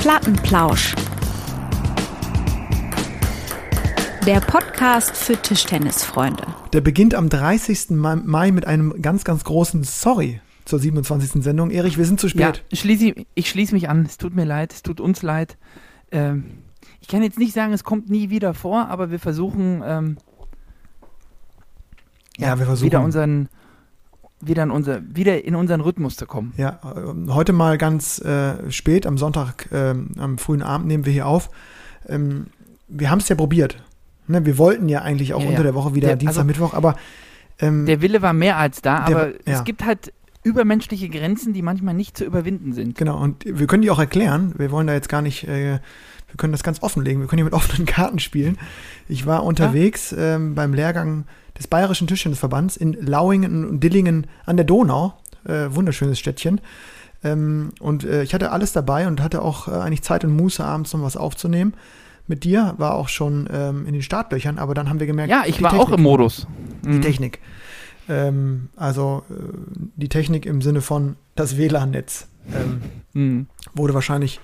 Plattenplausch. Der Podcast für Tischtennisfreunde. Der beginnt am 30. Mai mit einem ganz, ganz großen Sorry zur 27. Sendung. Erich, wir sind zu spät. Ja, schließe, ich schließe mich an. Es tut mir leid, es tut uns leid. Ähm, ich kann jetzt nicht sagen, es kommt nie wieder vor, aber wir versuchen, ähm, ja, ja, wir versuchen wieder unseren wieder in, unser, wieder in unseren Rhythmus zu kommen. Ja, heute mal ganz äh, spät, am Sonntag, äh, am frühen Abend nehmen wir hier auf. Ähm, wir haben es ja probiert. Ne? Wir wollten ja eigentlich auch ja, unter ja. der Woche wieder der, Dienstag, also, Mittwoch, aber ähm, der Wille war mehr als da, der, aber ja. es gibt halt übermenschliche Grenzen, die manchmal nicht zu überwinden sind. Genau, und wir können die auch erklären. Wir wollen da jetzt gar nicht, äh, wir können das ganz offenlegen. Wir können hier mit offenen Karten spielen. Ich war unterwegs ähm, beim Lehrgang des Bayerischen Tischtennisverbands in Lauingen und Dillingen an der Donau. Äh, wunderschönes Städtchen. Ähm, und äh, ich hatte alles dabei und hatte auch äh, eigentlich Zeit und Muße, abends noch was aufzunehmen. Mit dir war auch schon ähm, in den Startlöchern, aber dann haben wir gemerkt, ja, ich war Technik, auch im Modus. Die mhm. Technik. Ähm, also äh, die Technik im Sinne von das WLAN-Netz ähm, mhm. wurde wahrscheinlich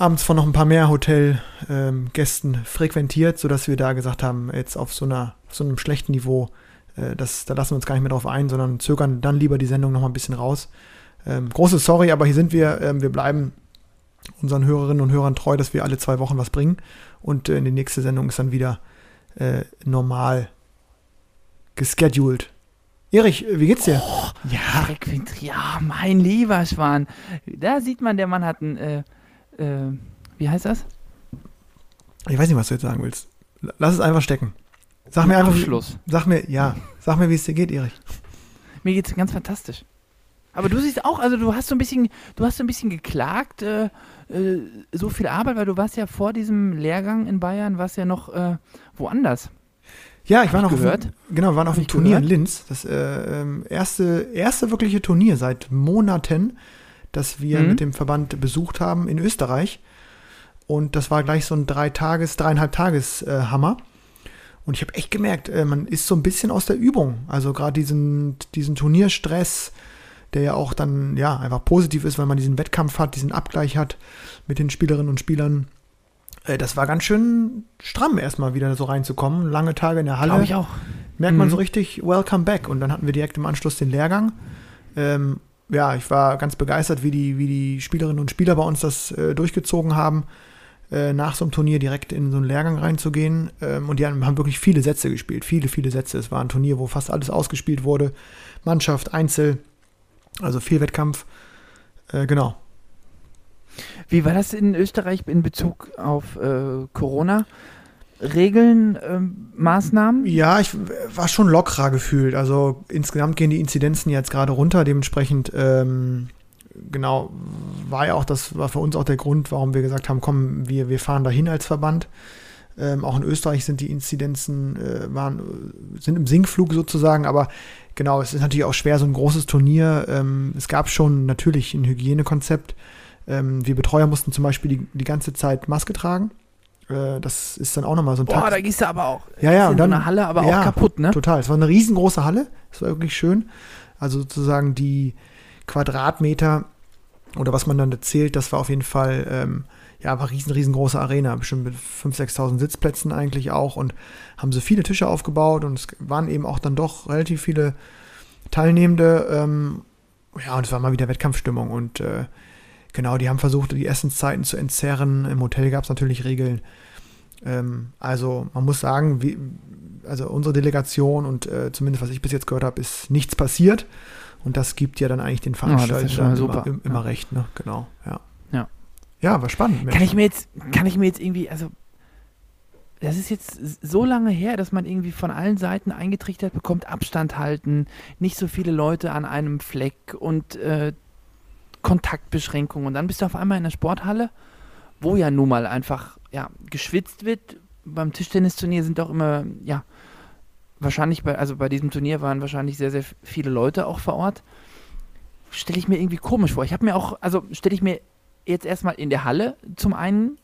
abends von noch ein paar mehr Hotelgästen ähm, frequentiert, sodass wir da gesagt haben, jetzt auf so, einer, auf so einem schlechten Niveau, äh, das, da lassen wir uns gar nicht mehr drauf ein, sondern zögern dann lieber die Sendung noch mal ein bisschen raus. Ähm, großes Sorry, aber hier sind wir. Ähm, wir bleiben unseren Hörerinnen und Hörern treu, dass wir alle zwei Wochen was bringen. Und äh, in die nächste Sendung ist dann wieder äh, normal gescheduled. Erich, wie geht's dir? Oh, ja. ja, mein lieber Schwan. Da sieht man, der Mann hat ein äh, wie heißt das? Ich weiß nicht, was du jetzt sagen willst. Lass es einfach stecken. Sag mir einfach. Schluss. Sag mir, ja. Sag mir, wie es dir geht, Erich. Mir geht's ganz fantastisch. Aber du siehst auch, also du hast so ein bisschen, du hast so ein bisschen geklagt, äh, äh, so viel Arbeit, weil du warst ja vor diesem Lehrgang in Bayern, warst ja noch äh, woanders. Ja, ich war noch gehört. Auf, genau, wir waren auf einem Turnier gehört? in Linz. Das äh, ähm, erste, erste wirkliche Turnier seit Monaten das wir mhm. mit dem Verband besucht haben in Österreich. Und das war gleich so ein drei Tages, dreieinhalb Tages äh, Hammer. Und ich habe echt gemerkt, äh, man ist so ein bisschen aus der Übung. Also gerade diesen, diesen Turnierstress, der ja auch dann ja einfach positiv ist, weil man diesen Wettkampf hat, diesen Abgleich hat mit den Spielerinnen und Spielern. Äh, das war ganz schön stramm, erstmal wieder so reinzukommen. Lange Tage in der Halle. Glaube ich auch. Merkt mhm. man so richtig, welcome back. Und dann hatten wir direkt im Anschluss den Lehrgang. Ähm, ja, ich war ganz begeistert, wie die, wie die Spielerinnen und Spieler bei uns das äh, durchgezogen haben, äh, nach so einem Turnier direkt in so einen Lehrgang reinzugehen. Ähm, und die haben, haben, wirklich viele Sätze gespielt, viele, viele Sätze. Es war ein Turnier, wo fast alles ausgespielt wurde. Mannschaft, Einzel, also viel Wettkampf. Äh, genau. Wie war das in Österreich in Bezug auf äh, Corona? Regeln, ähm, Maßnahmen? Ja, ich war schon lockerer gefühlt. Also insgesamt gehen die Inzidenzen jetzt gerade runter. Dementsprechend, ähm, genau, war ja auch das, war für uns auch der Grund, warum wir gesagt haben, komm, wir, wir fahren dahin als Verband. Ähm, auch in Österreich sind die Inzidenzen, äh, waren, sind im Sinkflug sozusagen, aber genau, es ist natürlich auch schwer, so ein großes Turnier. Ähm, es gab schon natürlich ein Hygienekonzept. Ähm, wir Betreuer mussten zum Beispiel die, die ganze Zeit Maske tragen. Äh, das ist dann auch nochmal so ein Boah, Tag. da gehst du aber auch. Ja, ja, und dann. eine Halle, aber ja, auch kaputt, ne? Total. Es war eine riesengroße Halle. Es war wirklich schön. Also sozusagen die Quadratmeter oder was man dann erzählt, das war auf jeden Fall, ähm, ja, war riesen, riesengroße Arena. Bestimmt mit 5.000, 6.000 Sitzplätzen eigentlich auch und haben so viele Tische aufgebaut und es waren eben auch dann doch relativ viele Teilnehmende. Ähm, ja, und es war mal wieder Wettkampfstimmung und äh, Genau, die haben versucht, die Essenszeiten zu entzerren. Im Hotel gab es natürlich Regeln. Ähm, also man muss sagen, wie, also unsere Delegation und äh, zumindest was ich bis jetzt gehört habe, ist nichts passiert. Und das gibt ja dann eigentlich den Veranstaltern ja, immer, immer ja. recht, ne? Genau, ja. Ja, ja war spannend. Kann ich mir jetzt, kann ich mir jetzt irgendwie, also das ist jetzt so lange her, dass man irgendwie von allen Seiten eingetrichtert bekommt, Abstand halten, nicht so viele Leute an einem Fleck und äh, Kontaktbeschränkungen. Und dann bist du auf einmal in der Sporthalle, wo ja nun mal einfach ja, geschwitzt wird. Beim Tischtennisturnier sind auch immer, ja, wahrscheinlich bei, also bei diesem Turnier waren wahrscheinlich sehr, sehr viele Leute auch vor Ort. Stelle ich mir irgendwie komisch vor. Ich habe mir auch, also stelle ich mir jetzt erstmal in der Halle zum einen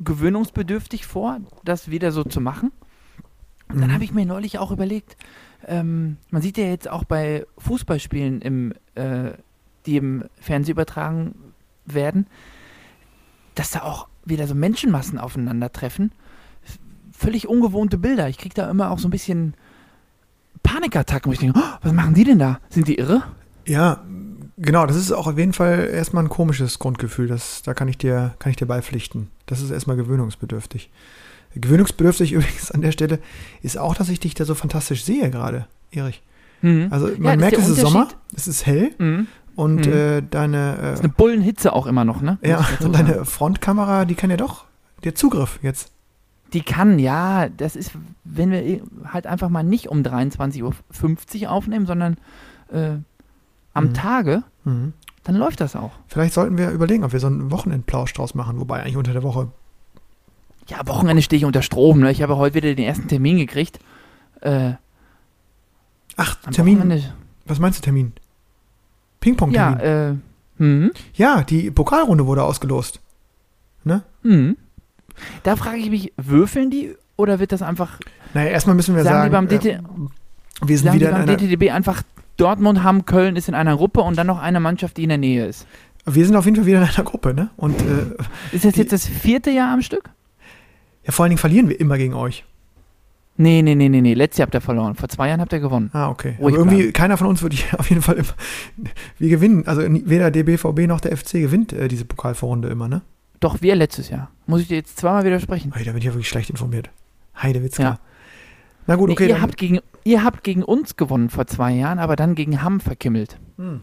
gewöhnungsbedürftig vor, das wieder so zu machen. Und dann mhm. habe ich mir neulich auch überlegt, ähm, man sieht ja jetzt auch bei Fußballspielen im äh, die im Fernsehen übertragen werden, dass da auch wieder so Menschenmassen aufeinandertreffen. Völlig ungewohnte Bilder. Ich kriege da immer auch so ein bisschen Panikattacken, wo ich denke, oh, was machen die denn da? Sind die irre? Ja, genau, das ist auch auf jeden Fall erstmal ein komisches Grundgefühl. Das, da kann ich, dir, kann ich dir beipflichten. Das ist erstmal gewöhnungsbedürftig. Gewöhnungsbedürftig übrigens an der Stelle ist auch, dass ich dich da so fantastisch sehe gerade, Erich. Mhm. Also Ja, man das merkt, es ist Sommer, es ist hell Mhm. Und Mhm. äh, deine, Das ist äh, eine Bullenhitze auch immer noch, ne? ja, und deine Frontkamera, die kann ja doch der Zugriff jetzt. Die kann, ja, das ist, wenn wir halt einfach mal nicht um 23.50 Uhr aufnehmen, sondern äh, am Mhm. Tage, Mhm. dann läuft das auch. Vielleicht sollten wir überlegen, ob wir so einen Wochenendplausch draus machen, wobei eigentlich unter der Woche. Ja, Wochenende stehe ich unter Strom, ne? Ich habe heute wieder den ersten Termin gekriegt. Äh, Ach, Termin. Wochenende- Was meinst du, Termin? Ping-Pong-Termin. Ja, äh, hm, Ja, die Pokalrunde wurde ausgelost. Ne? hm. Da frage ich mich, würfeln die oder wird das einfach, Naja, erstmal müssen wir sagen, sagen, die beim, äh, DT, wir sind wieder beim DTDB einfach Dortmund, Hamm, Köln ist in einer Gruppe und dann noch eine Mannschaft, die in der Nähe ist? wir sind auf jeden Fall wieder in einer Gruppe, ne? Und äh, Ist das Die- jetzt das vierte Jahr am Stück? ja, vor allen Dingen verlieren wir immer gegen euch. Nee, nee, nee, nee, nee. Letztes Jahr habt ihr verloren. Vor zwei Jahren habt ihr gewonnen. Ah, okay. Ruhig Aber irgendwie, bleiben. keiner von uns wird hier auf jeden Fall immer. Wir gewinnen. Also weder der BVB noch der FC gewinnt äh, diese Pokalvorrunde immer, ne? Doch, wir letztes Jahr. Muss ich dir jetzt zweimal widersprechen. Hey, da bin ich ja wirklich schlecht informiert. Heidewitzka. Ja. Na gut, Nee, okay. ihr, dann- habt gegen, ihr habt gegen uns gewonnen vor zwei Jahren, aber dann gegen Hamm verkimmelt. Hm.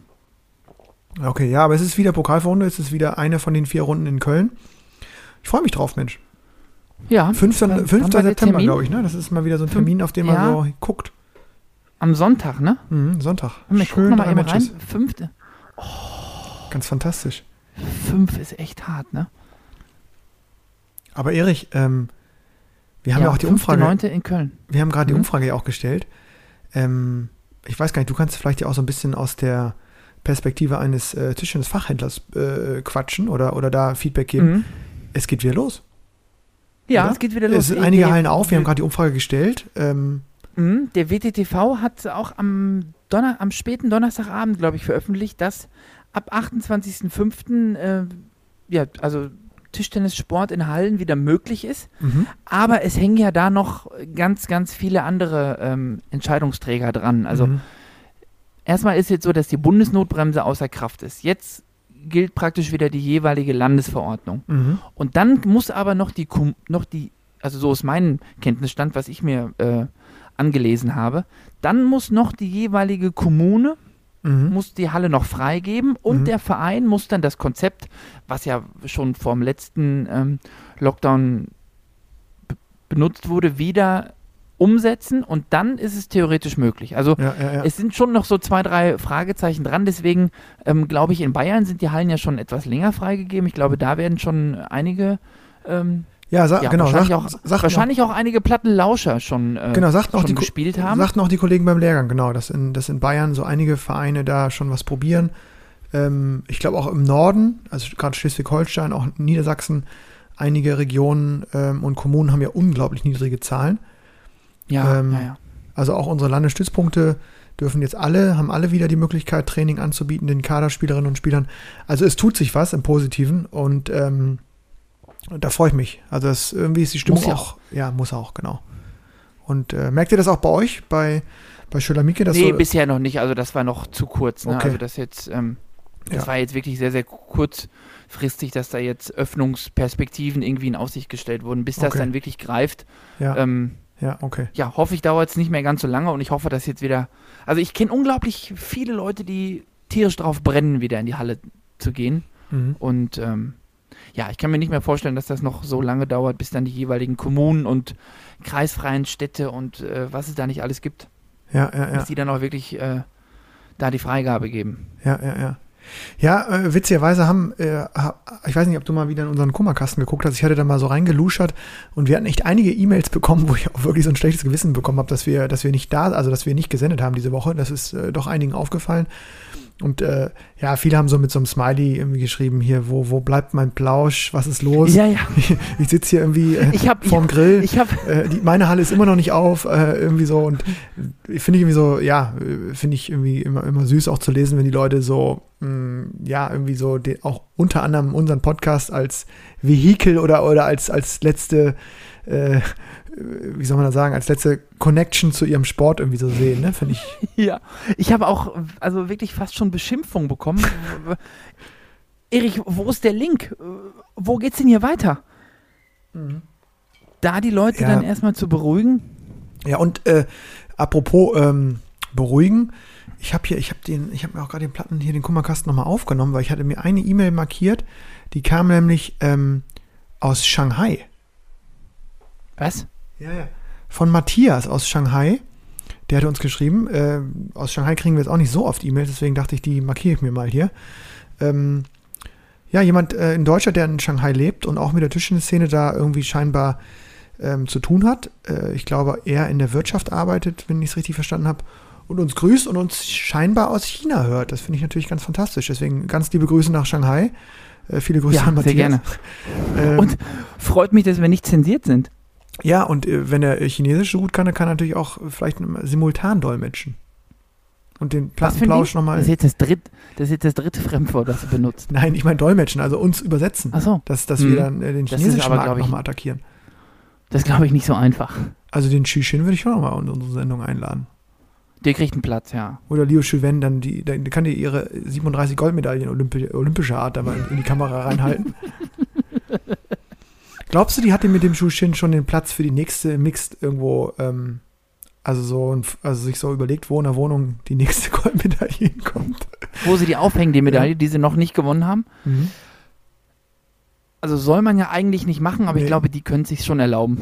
Okay, ja, aber es ist wieder Pokalvorrunde, es ist wieder eine von den vier Runden in Köln. Ich freue mich drauf, Mensch. Ja, 5. Wann- 5. wann war der September, glaube ich, ne? Das ist mal wieder so ein Termin, auf den man ja. so guckt. am Sonntag, ne? Mhm, Sonntag. Guck noch mal eben rein. Fünfte. Ganz fantastisch. Fünf ist echt hart, ne? Aber Erich, ähm, wir haben ja, auch die fünfte, Umfrage, neunte in Köln. wir haben gerade die Mhm. Umfrage ja auch gestellt. Ähm, ich weiß gar nicht, du kannst vielleicht ja auch so ein bisschen aus der Perspektive eines äh, Tischtennis-Fachhändlers äh, quatschen oder, oder da Feedback geben. Mhm. Es geht wieder los. Ja, es geht wieder los. Es sind einige Hallen auf, wir haben gerade die Umfrage gestellt. Ähm, Mhm, Der WTTV hat auch am, Donner am späten Donnerstagabend, glaube ich, veröffentlicht, dass ab 28.05. Äh, ja, also Tischtennissport in Hallen wieder möglich ist. mhm. Aber es hängen ja da noch ganz, ganz viele andere ähm, Entscheidungsträger dran. Also mhm. erstmal ist jetzt so, dass die Bundesnotbremse außer Kraft ist. Jetzt gilt praktisch wieder die jeweilige Landesverordnung. Mhm. Und dann muss aber noch die, noch die also so ist mein Kenntnisstand, was ich mir äh, angelesen habe, dann muss noch die jeweilige Kommune, Mhm. muss die Halle noch freigeben und Mhm. der Verein muss dann das Konzept, was ja schon vom letzten ähm, Lockdown be- benutzt wurde, wieder umsetzen und dann ist es theoretisch möglich. Also Ja, ja, ja. es sind schon noch so zwei, drei Fragezeichen dran. Deswegen ähm, glaube ich, in Bayern sind die Hallen ja schon etwas länger freigegeben. Ich glaube, da werden schon einige, ähm, ja, sa genau. wahrscheinlich, Sagt, auch, sagt wahrscheinlich auch einige Plattenlauscher schon, äh, genau, sagt noch schon die, Ko- gespielt haben. sagten auch die Kollegen beim Lehrgang, genau, dass in, dass in Bayern so einige Vereine da schon was probieren. Ähm, ich glaube auch im Norden, also gerade Schleswig-Holstein, auch Niedersachsen, einige Regionen ähm, und Kommunen haben ja unglaublich niedrige Zahlen. Ja, ähm, ja, ja. Also auch unsere Landesstützpunkte dürfen jetzt alle, haben alle wieder die Möglichkeit, Training anzubieten, den Kaderspielerinnen und Spielern. Also es tut sich was im Positiven und ähm, da freue ich mich. Also das, irgendwie ist die Stimmung Muss ja auch, ja, muss auch, genau. Und äh, merkt ihr das auch bei euch, bei, bei Schöler-Mieke? dass Nee, so, bisher noch nicht. Also das war noch zu kurz. Ne? Okay. Also das jetzt, ähm, das Ja. war jetzt wirklich sehr, sehr kurzfristig, dass da jetzt Öffnungsperspektiven irgendwie in Aussicht gestellt wurden. Bis das Okay. dann wirklich greift, ja, ähm, ja, okay. ja, hoffe ich, dauert es nicht mehr ganz so lange und ich hoffe, dass jetzt wieder. Also ich kenne unglaublich viele Leute, die tierisch drauf brennen, wieder in die Halle zu gehen. Mhm. Und ähm, ja, ich kann mir nicht mehr vorstellen, dass das noch so lange dauert, bis dann die jeweiligen Kommunen und kreisfreien Städte und äh, was es da nicht alles gibt, Ja, ja, ja. bis die dann auch wirklich äh, da die Freigabe geben. Ja, ja, ja. Ja, äh, witzigerweise haben, äh, ich weiß nicht, ob du mal wieder in unseren Kummerkasten geguckt hast, ich hatte da mal so reingeluschert und wir hatten echt einige E-Mails bekommen, wo ich auch wirklich so ein schlechtes Gewissen bekommen habe, dass wir, dass wir nicht da, also dass wir nicht gesendet haben diese Woche. Das ist äh, doch einigen aufgefallen. Und äh, ja, viele haben so mit so einem Smiley irgendwie geschrieben, hier, wo, wo bleibt mein Plausch, was ist los? Ja, ja. Ich sitze hier irgendwie äh, Ich hab- vorm Grill. Ich habe Äh, die, meine Halle ist immer noch nicht auf, äh, irgendwie so. Und finde ich irgendwie so, ja, finde ich irgendwie immer, immer süß auch zu lesen, wenn die Leute so mh, ja, irgendwie so den, auch unter anderem unseren Podcast als Vehikel oder, oder als, als letzte, äh, wie soll man das sagen, als letzte Connection zu ihrem Sport irgendwie so sehen, ne? Finde ich. Ja, ich habe auch also wirklich fast schon Beschimpfung bekommen. Erich, wo ist der Link? Wo geht's denn hier weiter? Da die Leute Ja. dann erstmal zu beruhigen. Ja, und äh, apropos ähm, beruhigen, ich habe hier, ich habe den, ich habe mir auch gerade den Platten hier den Kummerkasten nochmal aufgenommen, weil ich hatte mir eine E-Mail markiert, die kam nämlich ähm, aus Shanghai. Was? Ja, ja. Von Matthias aus Shanghai. Der hatte uns geschrieben. Äh, aus Shanghai kriegen wir jetzt auch nicht so oft E-Mails, deswegen dachte ich, die markiere ich mir mal hier. Ähm, ja, jemand äh, in Deutschland, der in Shanghai lebt und auch mit der Tischtennisszene da irgendwie scheinbar ähm, zu tun hat. Äh, ich glaube, er in der Wirtschaft arbeitet, wenn ich es richtig verstanden habe. Und uns grüßt und uns scheinbar aus China hört. Das finde ich natürlich ganz fantastisch. Deswegen ganz liebe Grüße nach Shanghai. Äh, viele Grüße Ja, an Matthias. sehr gerne. Ähm, Und freut mich, dass wir nicht zensiert sind. Ja, und äh, wenn er Chinesisch so gut kann, dann kann er natürlich auch vielleicht simultan dolmetschen. Und den Plattenplausch nochmal. Das ist, jetzt das, dritt, das ist jetzt das dritte Fremdwort, das du benutzt. Nein, ich meine dolmetschen, also uns übersetzen. Ach so, Dass, dass Mhm. wir dann äh, den chinesischen aber, Markt nochmal attackieren. das glaube ich nicht so einfach. Also den Xixin würde ich schon nochmal in unsere Sendung einladen. Der kriegt einen Platz, ja. Oder Liu Shuwen, dann die, dann kann die ihre 37 Goldmedaillen Olympi olympischer Art in, in die Kamera reinhalten. Glaubst du, die hatte mit dem Shushin schon den Platz für die nächste Mixed irgendwo, ähm, also so, also sich so überlegt, wo in der Wohnung die nächste Goldmedaille hinkommt? Wo sie die aufhängen, die Medaille, die sie noch nicht gewonnen haben. Mhm. Also soll man ja eigentlich nicht machen, aber Nee. ich glaube, die können sich schon erlauben.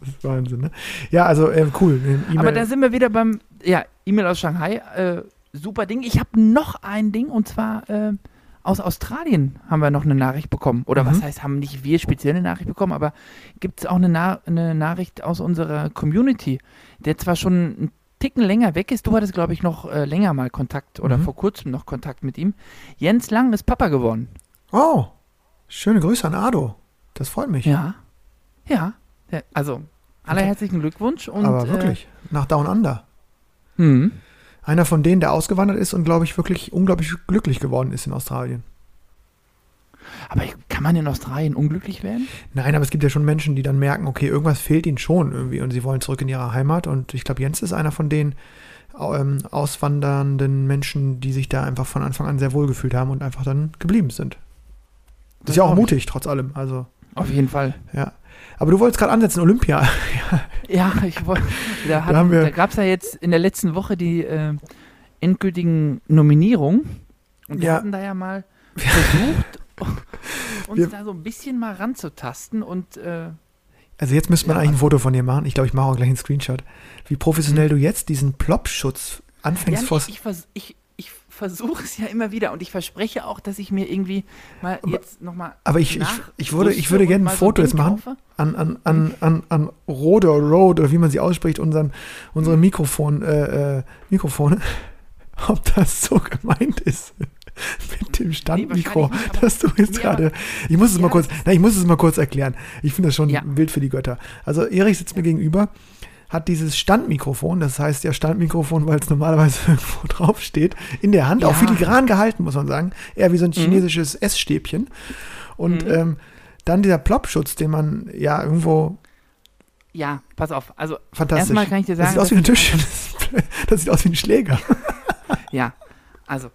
Das ist Wahnsinn, ne? Ja, also äh, cool. E-Mail. Aber da sind wir wieder beim, ja, E-Mail aus Shanghai. Äh, super Ding. Ich habe noch ein Ding und zwar äh, aus Australien haben wir noch eine Nachricht bekommen. Oder Mhm. was heißt, haben nicht wir speziell eine Nachricht bekommen, aber gibt es auch eine, Na eine Nachricht aus unserer Community, der zwar schon einen Ticken länger weg ist. Du hattest, glaube ich, noch äh, länger mal Kontakt oder Mhm. vor kurzem noch Kontakt mit ihm. Jens Lang ist Papa geworden. oh, schöne Grüße an Ado. Das freut mich. Ja. Ja. also, allerherzlichen Glückwunsch. Und, Aber wirklich, nach Down Under. Äh, hm. Einer von denen, der ausgewandert ist und, glaube ich, wirklich unglaublich glücklich geworden ist in Australien. Aber kann man in Australien unglücklich werden? Nein, aber es gibt ja schon Menschen, die dann merken, okay, irgendwas fehlt ihnen schon irgendwie und sie wollen zurück in ihre Heimat. Und ich glaube, Jens ist einer von den ähm, auswandernden Menschen, die sich da einfach von Anfang an sehr wohl gefühlt haben und einfach dann geblieben sind. Das ist ja auch mutig, trotz allem. Also, Auf jeden Fall. ja. Aber du wolltest gerade ansetzen, Olympia. Ja, ich wollte. Da, hat- Da da gab es ja jetzt in der letzten Woche die äh, endgültigen Nominierungen. Und wir Ja. hatten da ja mal versucht, uns Wir- da so ein bisschen mal ranzutasten und äh, Also jetzt müsste man Ja, eigentlich ein Foto von dir machen. Ich glaube, ich mache auch gleich einen Screenshot. Wie professionell du jetzt diesen Plop-Schutz ja, anfängst nee, vor. ich, ich, ich versuche es ja immer wieder und ich verspreche auch, dass ich mir irgendwie mal jetzt nochmal. aber ich- ich- ich würde- ich würde gerne ein Foto jetzt machen. an, an, an, an, an Rode oder Rode oder wie man sie ausspricht, unseren, unsere Mikrofon, äh, äh, Mikrofone, ob das so gemeint ist mit dem Standmikro, nicht, aber- dass du jetzt Nee, gerade, ich muss es mal Ja, kurz, nein, ich muss es mal kurz erklären. Ich finde das schon Ja. wild für die Götter. Also Erich sitzt mir gegenüber, hat dieses Standmikrofon, das heißt ja Standmikrofon, weil es normalerweise irgendwo draufsteht, in der Hand, auch Ja. filigran gehalten, muss man sagen, eher wie so ein Mhm. chinesisches Essstäbchen. Und Mhm. ähm, dann dieser Plopschutz, den man ja irgendwo Ja, pass auf. Also, fantastisch. erstmal kann ich dir das sagen. sieht aus wie ein Tischchen. Das sieht aus wie ein Schläger. Ja, also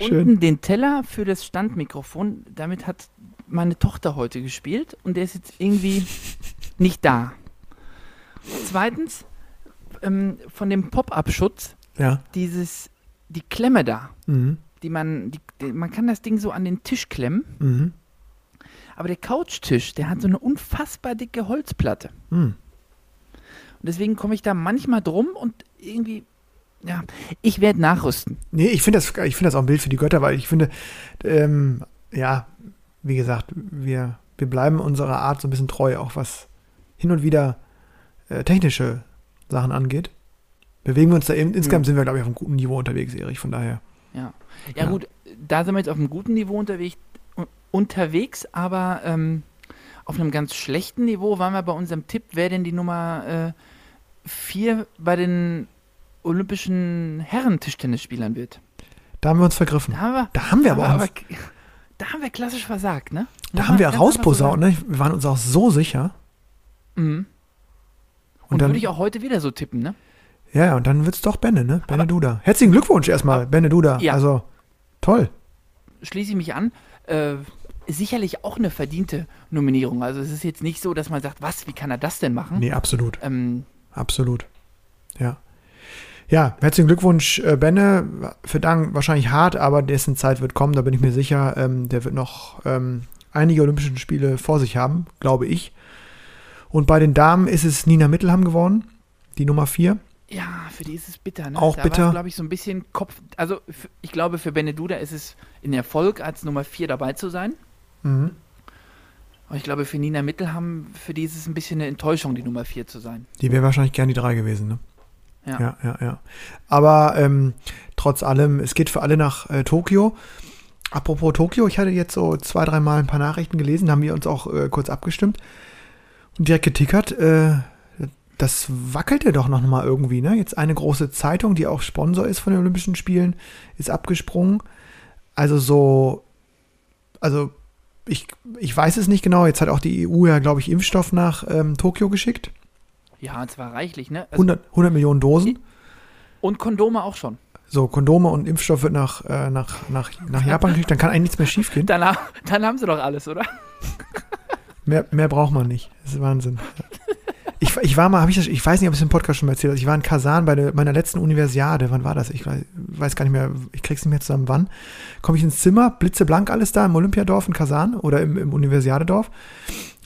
Schön. unten den Teller für das Standmikrofon, damit hat meine Tochter heute gespielt und der ist jetzt irgendwie nicht da. Zweitens, ähm, von dem Pop-Up-Schutz, Ja. dieses, die Klemme da, Mhm. die man, die, die, man kann das Ding so an den Tisch klemmen, Mhm. aber der Couchtisch, der hat so eine unfassbar dicke Holzplatte. Mhm. Und deswegen komme ich da manchmal drum und irgendwie, ja, ich werde nachrüsten. Nee, ich finde das, ich finde das auch ein Bild für die Götter, weil ich finde, ähm, ja, wie gesagt, wir, wir bleiben unserer Art so ein bisschen treu, auch was hin und wieder äh, technische Sachen angeht. Bewegen wir uns da eben, insgesamt Mhm. sind wir, glaube ich, auf einem guten Niveau unterwegs, Erich, von daher. Ja. Ja, Ja. gut, da sind wir jetzt auf einem guten Niveau unterwegs, unterwegs aber ähm, auf einem ganz schlechten Niveau waren wir bei unserem Tipp, wer denn die Nummer 4 bei den olympischen Herren-Tischtennisspielern wird. Da haben wir uns vergriffen. Da haben wir, Da haben wir aber auch- da haben wir klassisch versagt, ne? Da Muss haben wir rausposaunt, ne? Wir waren uns auch so sicher. Mhm. Und, Und dann, würde ich auch heute wieder so tippen, ne? ja, und dann wird's doch Benne, ne? Benne Duda. Herzlichen Glückwunsch erstmal, Benne Duda. Ja. Also, toll. Schließe ich mich an. Äh, sicherlich auch eine verdiente Nominierung. Also es ist jetzt nicht so, dass man sagt, was, wie kann er das denn machen? Nee, absolut. Ähm, Absolut. Ja. Ja, herzlichen Glückwunsch, äh, Benne. Für Dank wahrscheinlich hart, aber dessen Zeit wird kommen, da bin ich mir sicher. Ähm, der wird noch ähm, einige Olympische Spiele vor sich haben, glaube ich. Und bei den Damen ist es Nina Mittelham geworden, die Nummer 4. ja, für die ist es bitter, ne? Auch da bitter. glaube ich, so ein bisschen Kopf. Also ich glaube, für Beneduda ist es ein Erfolg, als Nummer 4 dabei zu sein. Mhm. Und ich glaube, für Nina Mittelham, für die ist es ein bisschen eine Enttäuschung, die Nummer 4 zu sein. Die wäre wahrscheinlich gern die 3 gewesen, ne? Ja. ja, ja. ja. Aber ähm, trotz allem, es geht für alle nach äh, Tokio. Apropos Tokio, ich hatte jetzt so zwei, dreimal ein paar Nachrichten gelesen, haben wir uns auch äh, kurz abgestimmt und direkt getickert. Äh, das wackelte doch noch mal irgendwie, ne? Jetzt eine große Zeitung, die auch Sponsor ist von den Olympischen Spielen, ist abgesprungen. Also so, also ich, ich weiß es nicht genau. Jetzt hat auch die EU ja, glaube ich, Impfstoff nach ähm, Tokio geschickt. Ja, und zwar reichlich, ne? Also, 100, 100 Millionen Dosen. und Kondome auch schon. So, Kondome und Impfstoff wird nach, äh, nach, nach, nach Japan geschickt, dann kann eigentlich nichts mehr schiefgehen. Dann, ha- dann haben sie doch alles, oder? Mehr, mehr braucht man nicht. Das ist Wahnsinn. Ich, ich war mal, hab ich, das, ich weiß nicht, ob ich es im Podcast schon mal erzählt habe, ich war in Kasan bei der, meiner letzten Universiade. Wann war das? Ich weiß, weiß gar nicht mehr, ich krieg's nicht mehr zusammen, wann. Komme ich ins Zimmer, blitzeblank alles da im Olympiadorf in Kasan oder im, im Universiadedorf.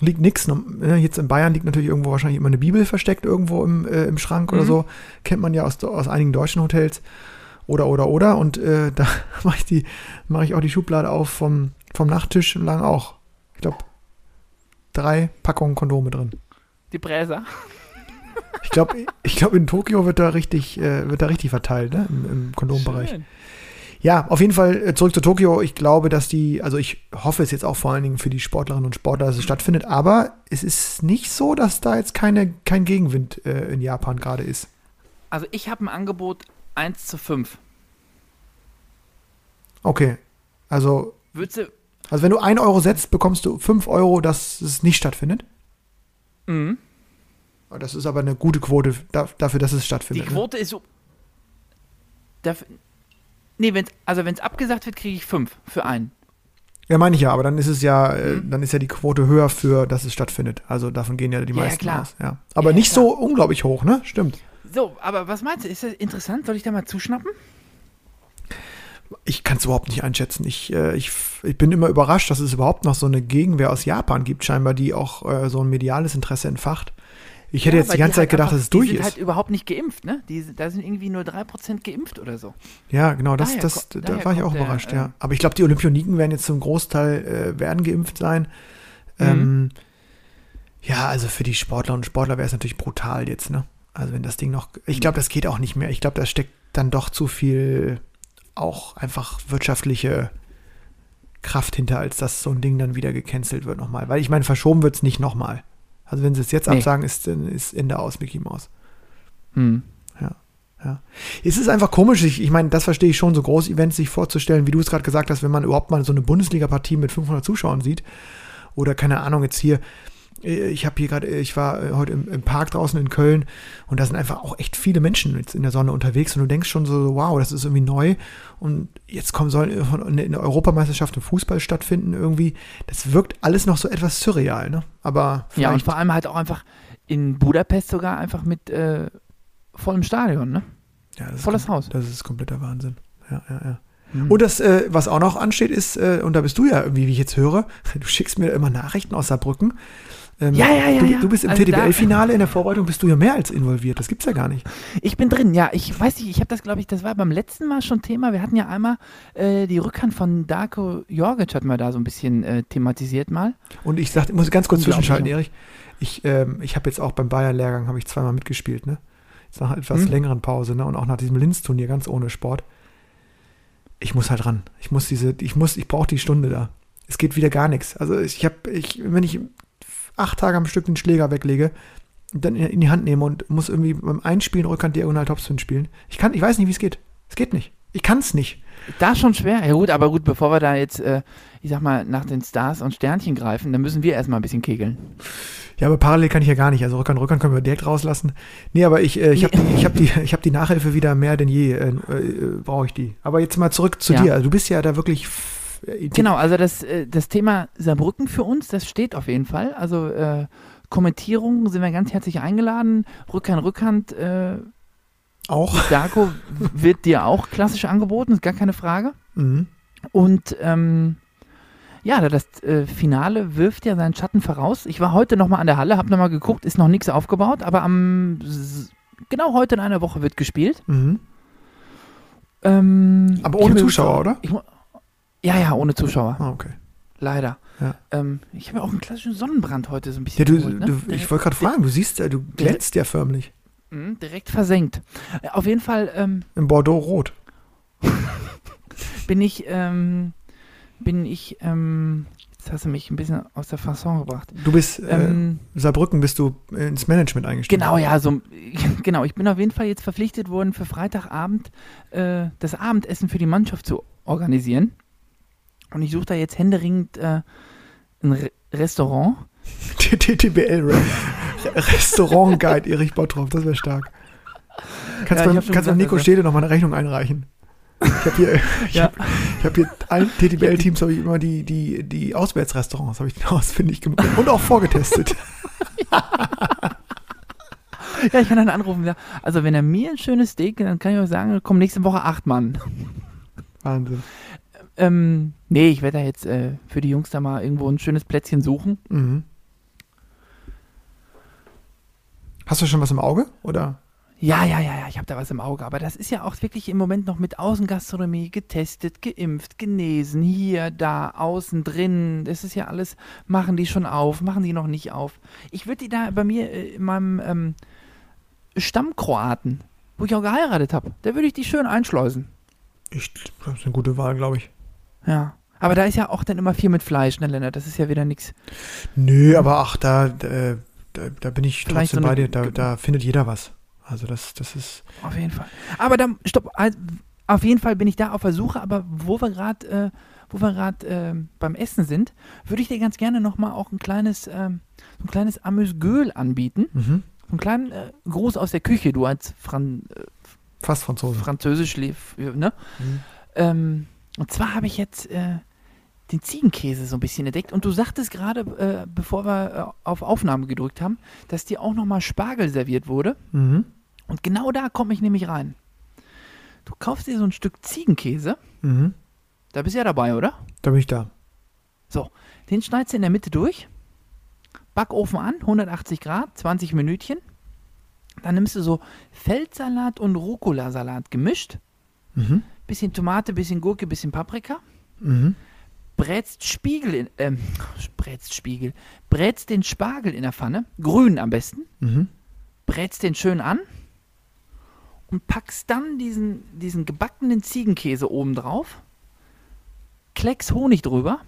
Liegt nix. ne, Jetzt in Bayern liegt natürlich irgendwo wahrscheinlich immer eine Bibel versteckt irgendwo im, äh, im Schrank oder Mhm. so. Kennt man ja aus, aus einigen deutschen Hotels. Oder, oder, oder. Und äh, da mache ich, die- mach ich auch die Schublade auf vom, vom Nachttisch lang auch. Ich glaube, drei Packungen Kondome drin. Die Bräser. Ich glaube, ich glaub, in Tokio wird da richtig, äh, wird da richtig verteilt, ne? Im, im Kondombereich. Schön. Ja, auf jeden Fall äh, zurück zu Tokio. Ich glaube, dass die, also ich hoffe es jetzt auch vor allen Dingen für die Sportlerinnen und Sportler, dass es stattfindet, aber es ist nicht so, dass da jetzt keine, kein Gegenwind äh, in Japan gerade ist. Also ich habe ein Angebot 1 zu 5. Okay. Also, Würdest du. Also wenn du 1 Euro setzt, bekommst du 5 Euro, dass es nicht stattfindet. Mhm. Das ist aber eine gute Quote da, dafür, dass es Die stattfindet. ne? Quote ist so. Dafür, nee, wenn's, also wenn es abgesagt wird, kriege ich 5 für einen. Ja, meine ich ja, aber dann ist es ja, äh, Mhm. dann ist ja die Quote höher für, dass es stattfindet. Also davon gehen ja die ja, meisten klar. aus. Ja. Aber Ja, nicht klar. so unglaublich hoch, ne? Stimmt. So, aber was meinst du? Ist das interessant? Soll ich da mal zuschnappen? Ich kann es überhaupt nicht einschätzen. Ich, äh, ich, ich bin immer überrascht, dass es überhaupt noch so eine Gegenwehr aus Japan gibt, scheinbar, die auch äh, so ein mediales Interesse entfacht. Ich hätte Ja, jetzt die ganze Zeit halt gedacht, einfach- dass es durch Die sind ist. halt überhaupt nicht geimpft, ne? Die, da sind irgendwie nur 3% geimpft oder so. ja, genau, das, daher das, ko- da war ich kommt auch der, überrascht, ähm, ja. Aber ich glaube, die Olympioniken werden jetzt zum Großteil äh, werden geimpft sein. Mhm. Ähm, ja, also für die Sportler und Sportler wäre es natürlich brutal jetzt, ne? Also wenn das Ding noch, ich glaube, das geht auch nicht mehr. Ich glaube, da steckt dann doch zu viel auch einfach wirtschaftliche Kraft hinter, als dass so ein Ding dann wieder gecancelt wird nochmal. Weil ich meine, verschoben wird es nicht nochmal. Also wenn sie es jetzt Nee. absagen, ist, ist Ende aus Mickey Mouse. Hm. Ja. Es ist einfach komisch, ich, ich meine, das verstehe ich schon, so Groß-Events sich vorzustellen, wie du es gerade gesagt hast, wenn man überhaupt mal so eine Bundesliga-Partie mit 500 Zuschauern sieht. Oder keine Ahnung, jetzt hier, ich habe hier gerade, äh, ich war äh, heute im, im Park draußen in Köln und da sind einfach auch echt viele Menschen jetzt in der Sonne unterwegs und du denkst schon so, wow, das ist irgendwie neu und jetzt kommen soll eine, eine Europameisterschaft im Fußball stattfinden irgendwie. Das wirkt alles noch so etwas surreal, ne? Aber Ja, und vor allem halt auch einfach in Budapest sogar einfach mit äh, vollem Stadion, ne? ja, volles Haus. Das ist kompletter Wahnsinn. Ja, ja, ja. Hm. Und das, äh, was auch noch ansteht, ist, äh, und da bist du ja irgendwie, wie ich jetzt höre, du schickst mir immer Nachrichten aus Saarbrücken. Ähm, Ja, ja, ja, Du, ja. du bist im Also TDBL-Finale, in der Vorbereitung bist du ja mehr als involviert. Das gibt's ja gar nicht. Ich bin drin, ja. Ich weiß nicht, ich habe das, glaube ich, das war beim letzten Mal schon Thema. Wir hatten ja einmal äh, die Rückhand von Darko Jorgic, hatten wir da so ein bisschen äh, thematisiert mal. Und ich sag, ich muss ganz kurz zwischenschalten. Erich. Ich, ähm, ich habe jetzt auch beim Bayern-Lehrgang habe ich zweimal mitgespielt, ne? Jetzt nach einer etwas Hm. längeren Pause, ne? Und auch nach diesem Linz-Turnier, ganz ohne Sport. Ich muss halt ran. Ich muss diese, ich muss, ich brauche die Stunde da. Es geht wieder gar nichts. Also ich habe, ich, wenn ich acht Tage am Stück den Schläger weglege, dann in die Hand nehme und muss irgendwie beim Einspielen Rückhand diagonal Topspin spielen. Ich kann, ich weiß nicht, wie es geht. Es geht nicht. Ich kann es nicht. Da schon schwer. Ja gut, aber gut, bevor wir da jetzt, äh, ich sag mal, nach den Stars und Sternchen greifen, dann müssen wir erstmal ein bisschen kegeln. Ja, aber parallel kann ich ja gar nicht. Also Rückern, Rückern können wir direkt rauslassen. Nee, aber ich, äh, ich habe die, ich hab die, ich hab die Nachhilfe wieder mehr denn je, äh, äh, brauche ich die. Aber jetzt mal zurück zu Ja. dir. Also du bist ja da wirklich. Äh, Genau, also das, äh, das Thema Saarbrücken für uns, das steht auf jeden Fall. Also äh, Kommentierung sind wir ganz herzlich eingeladen. Rückhand, Rückhand, äh, Auch. Darko wird dir auch klassisch angeboten, ist gar keine Frage. Mhm. Und ähm, ja, da das äh, Finale wirft ja seinen Schatten voraus. Ich war heute nochmal an der Halle, habe nochmal geguckt, ist noch nichts aufgebaut, aber am genau heute in einer Woche wird gespielt. Mhm. Ähm, Aber ohne hab mir Zuschauer, oder? Ich, ja, ja, ohne Zuschauer, Ah, okay. leider. Ja. Ähm, ich habe ja auch einen klassischen Sonnenbrand heute so ein Ja, bisschen du, geholt, ne? du, ich wollte gerade fragen, du siehst, äh, du glänzt ja förmlich. Mhm, direkt versenkt. Äh, Auf jeden Fall ähm, Im Bordeaux rot. bin ich, ähm, bin ich, ähm, jetzt hast du mich ein bisschen aus der Fasson gebracht. Du bist, äh, Ähm, Saarbrücken bist du ins Management eingestiegen. Genau, ja, so, genau. Ich bin auf jeden Fall jetzt verpflichtet worden, für Freitagabend äh, das Abendessen für die Mannschaft zu organisieren. Und ich suche da jetzt händeringend äh, ein Re Restaurant. TTBL Re Restaurant Guide Erich Bottroff, das wäre stark. Kannst Ja, beim, kannst beim gesagt, Nico also- Stede noch mal eine Rechnung einreichen. Ich habe hier, ich Ja. hab, ich hab hier allen TTBL-Teams habe ich immer die, die, die Auswärtsrestaurants habe ich ausfindig gemacht und auch vorgetestet. Ja, ich kann dann anrufen. Ja. Also, wenn er mir ein schönes Steak, dann kann ich euch sagen, kommen nächste Woche acht Mann. Wahnsinn. Ähm, nee, ich werde da jetzt äh, für die Jungs da mal irgendwo ein schönes Plätzchen suchen. Mhm. Hast du schon was im Auge? Oder? Ja, ja, ja, ja, ich habe da was im Auge. Aber das ist ja auch wirklich im Moment noch mit Außengastronomie getestet, geimpft, genesen, hier, da, außen, drin. Das ist ja alles, machen die schon auf, machen die noch nicht auf. Ich würde die da bei mir äh, in meinem ähm, Stammkroaten, wo ich auch geheiratet habe, da würde ich die schön einschleusen. Ich, das ist eine gute Wahl, glaube ich. Ja. Aber da ist ja auch dann immer viel mit Fleisch, ne, Lennart? Das ist ja wieder nichts. Nö, aber ach, da, äh, da, da bin ich Vielleicht trotzdem so bei dir. Da, da findet jeder was. Also das, das ist. Auf jeden Fall. Aber dann, stopp, also, auf jeden Fall bin ich da auf der Suche, aber wo wir gerade äh, wo wir gerade äh, beim Essen sind, würde ich dir ganz gerne nochmal auch ein kleines, so ein kleines Amüsgöl anbieten. Mhm. So einen kleinen äh, Gruß aus der Küche, du als Fran äh, Fast Franzose. Französisch, lief, ne? Mhm. Ähm, und zwar habe ich jetzt äh, den Ziegenkäse so ein bisschen entdeckt. Und du sagtest gerade, äh, bevor wir äh, auf Aufnahme gedrückt haben, dass dir auch nochmal Spargel serviert wurde. Mhm. Und genau da komme ich nämlich rein. Du kaufst dir so ein Stück Ziegenkäse. Mhm. Da bist du ja dabei, oder? Da bin ich da. Den schneidest du in der Mitte durch. Backofen an, 180 Grad, 20 Minütchen. Dann nimmst du so Feldsalat und Rucola-Salat gemischt. Mhm. Bisschen Tomate, bisschen Gurke, bisschen Paprika. Mhm. Brätst Spiegel in, ähm, brätst Spiegel. Brätst den Spargel in der Pfanne. Grün am besten. Mhm. brätst den schön an und packst dann diesen, diesen gebackenen Ziegenkäse oben drauf, Klecks Honig drüber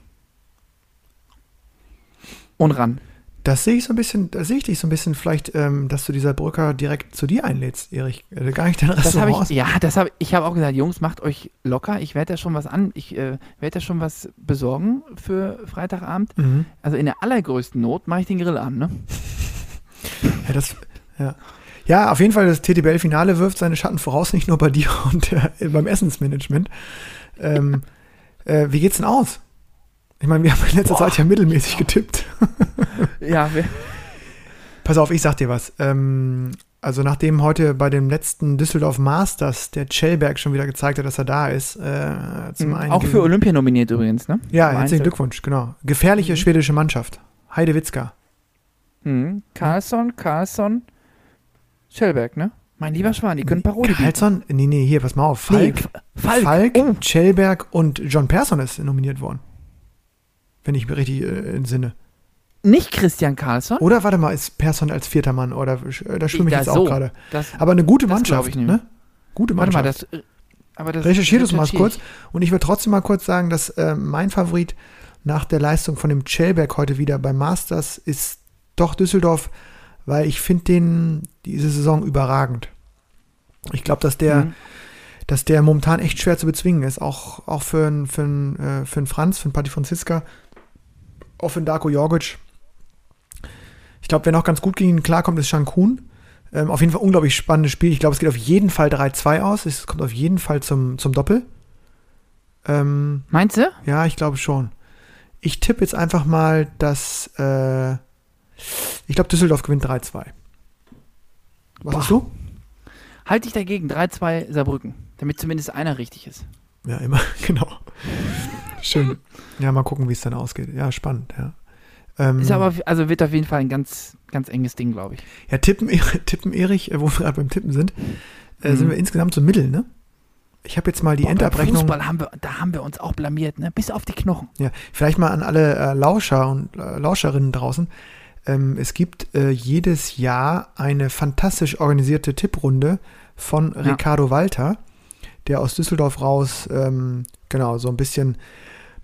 und ran. Das sehe ich so ein bisschen, da sehe ich dich so ein bisschen vielleicht, ähm, dass du dieser Brücker direkt zu dir einlädst, Erich. Äh, gar nicht dein Das Restaurant. ich, ja, das habe ich habe auch gesagt, Jungs, macht euch locker. Ich werde da schon was an, ich äh, werde da schon was besorgen für Freitagabend. mhm. Also in der allergrößten Not mache ich den Grill an, ne? Ja, das, ja. ja, auf jeden Fall, das TTBL-Finale wirft seine Schatten voraus, nicht nur bei dir und äh, beim Essensmanagement. Ähm, äh, wie geht's denn aus? Ich meine, wir haben in letzter Boah. Zeit ja mittelmäßig getippt. Ja, wir, Pass auf, ich sag dir was. Ähm, also nachdem heute bei dem letzten Düsseldorf Masters der Schellberg schon wieder gezeigt hat, dass er da ist, äh, zum einen Mhm. auch für Olympia nominiert übrigens, ne? Ja, herzlichen. Glückwunsch, genau. Gefährliche Mhm. schwedische Mannschaft. Heidewitzka. Mhm. Carlsson, Carlsson, Schellberg, ne? Mein lieber Schwan, die können Paroli bieten. Karlsson? Nee, nee, hier, pass mal auf. Nee, Falk, F- Falk. Falk, Oh. Schellberg und John Persson ist nominiert worden. Wenn ich mich richtig äh, entsinne. Nicht Christian Carlsson. Oder warte mal, ist Persson als vierter Mann? Oder äh, da schwimme ich Ja, jetzt auch so. gerade. Das, Aber eine gute Mannschaft, ich ne? Gute warte Mannschaft. mal, das. äh, Aber das Recherchier das mal kurz. ich. Und ich würde trotzdem mal kurz sagen, dass äh, mein Favorit nach der Leistung von dem Schellberg heute wieder beim Masters ist doch Düsseldorf, weil ich finde den diese Saison überragend. Ich glaube, dass der, Mhm. dass der momentan echt schwer zu bezwingen ist. Auch, auch für einen für einen, äh, für einen Franz, für einen Patti Franziska, einen Darko Jorgic. Ich glaube, wer noch ganz gut gegen ihn klarkommt, ist Shankun. Ähm, auf jeden Fall unglaublich spannendes Spiel. Ich glaube, es geht auf jeden Fall 3-2 aus. Es kommt auf jeden Fall zum, zum Doppel. Ähm, Meinst du? ja, ich glaube schon. Ich tippe jetzt einfach mal, dass äh, ich glaube, Düsseldorf gewinnt 3-2. Was Boah. hast du? Halte ich dagegen 3-2 Saarbrücken, damit zumindest einer richtig ist. Ja, immer, genau. Schön. Ja, mal gucken, wie es dann ausgeht. Ja, spannend, ja. Ähm, Ist aber, also wird auf jeden Fall ein ganz, ganz enges Ding, glaube ich. ja, Tippen, Tippen Erich, äh, wo wir gerade beim Tippen sind, äh, sind Mhm. wir insgesamt so mittel, ne? Ich habe jetzt mal die Boah, Endabrechnung. Fußball haben wir, da haben wir uns auch blamiert, ne? Bis auf die Knochen. Ja, vielleicht mal an alle äh, Lauscher und äh, Lauscherinnen draußen. Ähm, es gibt äh, jedes Jahr eine fantastisch organisierte Tipprunde von Ja. Ricardo Walter, der aus Düsseldorf raus, ähm, genau, so ein bisschen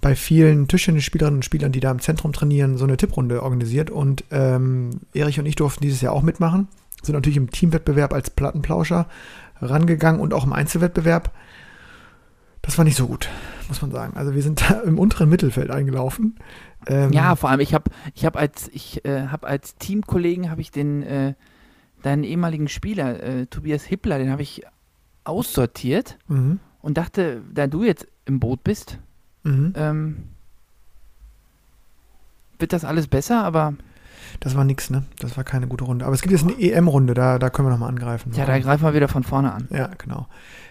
bei vielen Tischtennisspielerinnen und Spielern, die da im Zentrum trainieren, so eine Tipprunde organisiert. Und ähm, Erich und ich durften dieses Jahr auch mitmachen. Sind natürlich im Teamwettbewerb als Plattenplauscher rangegangen und auch im Einzelwettbewerb. Das war nicht so gut, muss man sagen. Also wir sind da im unteren Mittelfeld eingelaufen. Ähm, Ja, vor allem, ich habe ich hab als, ich, äh, hab als Teamkollegen habe ich den, äh, deinen ehemaligen Spieler, äh, Tobias Hippler, den habe ich aussortiert Mhm, und dachte, da du jetzt im Boot bist, mhm. ähm, wird das alles besser, aber Das war nix, ne? Das war keine gute Runde. Aber es gibt jetzt eine EM-Runde, da, da können wir nochmal angreifen. ja, da greifen wir wieder von vorne an. Ja, genau.